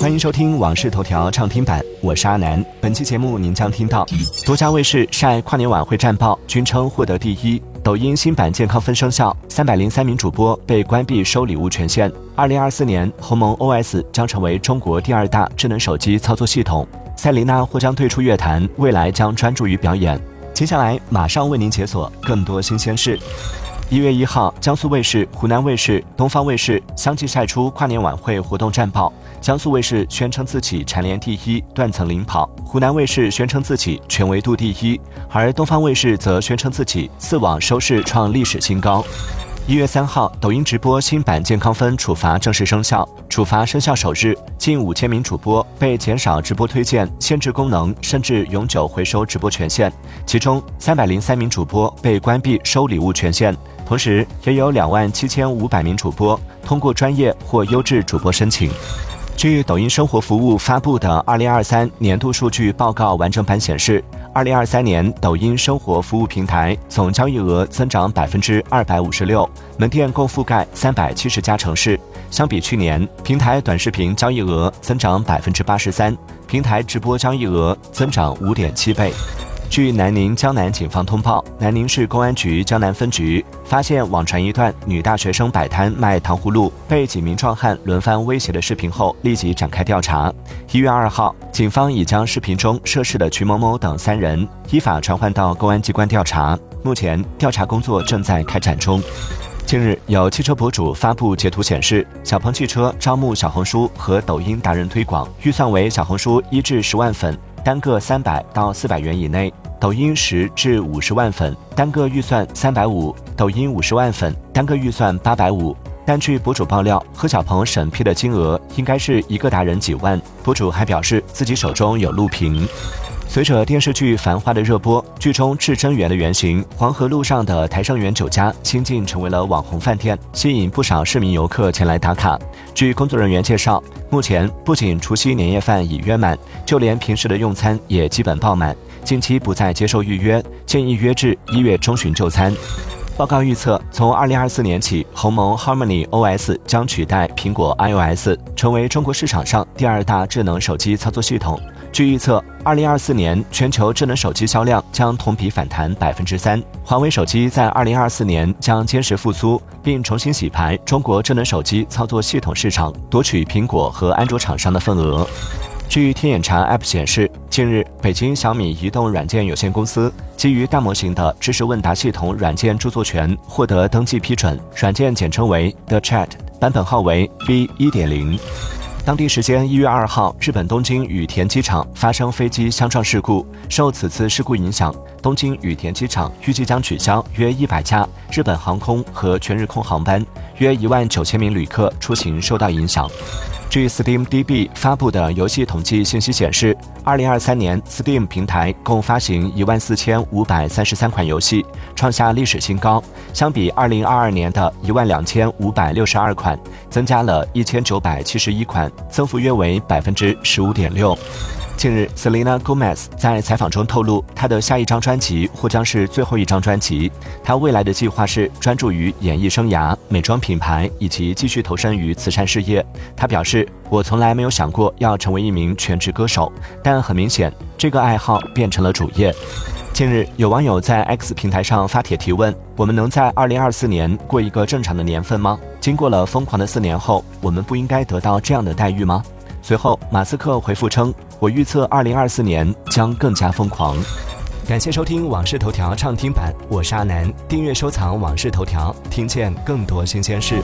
欢迎收听《往事头条》畅听版，我是阿南。本期节目您将听到：多家卫视晒跨年晚会战报，均称获得第一；抖音新版健康分生效，三百零三名主播被关闭收礼物权限。二零二四年，鸿蒙 OS 将成为中国第二大智能手机操作系统。塞琳娜或将退出乐坛，未来将专注于表演。接下来马上为您解锁更多新鲜事。一月一号，江苏卫视、湖南卫视、东方卫视相继晒出跨年晚会活动战报。江苏卫视宣称自己蝉联第一，断层领跑；湖南卫视宣称自己全维度第一，而东方卫视则宣称自己四网收视创历史新高。一月三号，抖音直播新版健康分处罚正式生效。处罚生效首日，近五千名主播被减少直播推荐、限制功能，甚至永久回收直播权限。其中，三百零三名主播被关闭收礼物权限，同时也有两万七千五百名主播通过专业或优质主播申请。据抖音生活服务发布的《二零二三年度数据报告》完整版显示，二零二三年抖音生活服务平台总交易额增长百分之二百五十六，门店共覆盖三百七十家城市。相比去年，平台短视频交易额增长百分之八十三，平台直播交易额增长五点七倍。据南宁江南警方通报，南宁市公安局江南分局发现网传一段女大学生摆摊卖糖葫芦，被几名壮汉轮番威胁的视频后，立即展开调查。一月二号，警方已将视频中涉事的瞿某某等三人依法传唤到公安机关调查，目前调查工作正在开展中。近日，有汽车博主发布截图显示，小鹏汽车招募小红书和抖音达人推广，预算为小红书一至十万粉。单个三百到四百元以内，抖音十至五十万粉，单个预算三百五；抖音五十万粉，单个预算八百五。但据博主爆料，何小鹏审批的金额应该是一个达人几万。博主还表示自己手中有录屏。随着电视剧《繁花》的热播，剧中至真园的原型黄河路上的台盛园酒家新晋成为了网红饭店，吸引不少市民游客前来打卡。据工作人员介绍，目前不仅除夕年夜饭已约满，就连平时的用餐也基本爆满。近期不再接受预约，建议约至一月中旬就餐。报告预测，从二零二四年起，鸿蒙 Harmony OS 将取代苹果 iOS，成为中国市场上第二大智能手机操作系统。据预测，二零二四年全球智能手机销量将同比反弹百分之三。华为手机在二零二四年将坚实复苏，并重新洗牌中国智能手机操作系统市场，夺取苹果和安卓厂商的份额。据天眼查 App 显示，近日，北京小米移动软件有限公司基于大模型的知识问答系统软件著作权获得登记批准，软件简称为 The Chat，版本号为 V 一点零。当地时间一月二号，日本东京羽田机场发生飞机相撞事故。受此次事故影响，东京羽田机场预计将取消约一百架日本航空和全日空航班，约一万九千名旅客出行受到影响。据 Steam DB 发布的游戏统计信息显示，二零二三年 Steam 平台共发行一万四千五百三十三款游戏，创下历史新高。相比二零二二年的一万两千五百六十二款，增加了一千九百七十一款，增幅约为百分之十五点六。近日，Selena Gomez 在采访中透露，她的下一张专辑或将是最后一张专辑。她未来的计划是专注于演艺生涯、美妆品牌，以及继续投身于慈善事业。她表示：“我从来没有想过要成为一名全职歌手，但很明显，这个爱好变成了主业。”近日，有网友在 X 平台上发帖提问：“我们能在2024年过一个正常的年份吗？经过了疯狂的四年后，我们不应该得到这样的待遇吗？”随后，马斯克回复称：“我预测二零二四年将更加疯狂。”感谢收听《往事头条》畅听版，我是阿南。订阅收藏《往事头条》，听见更多新鲜事。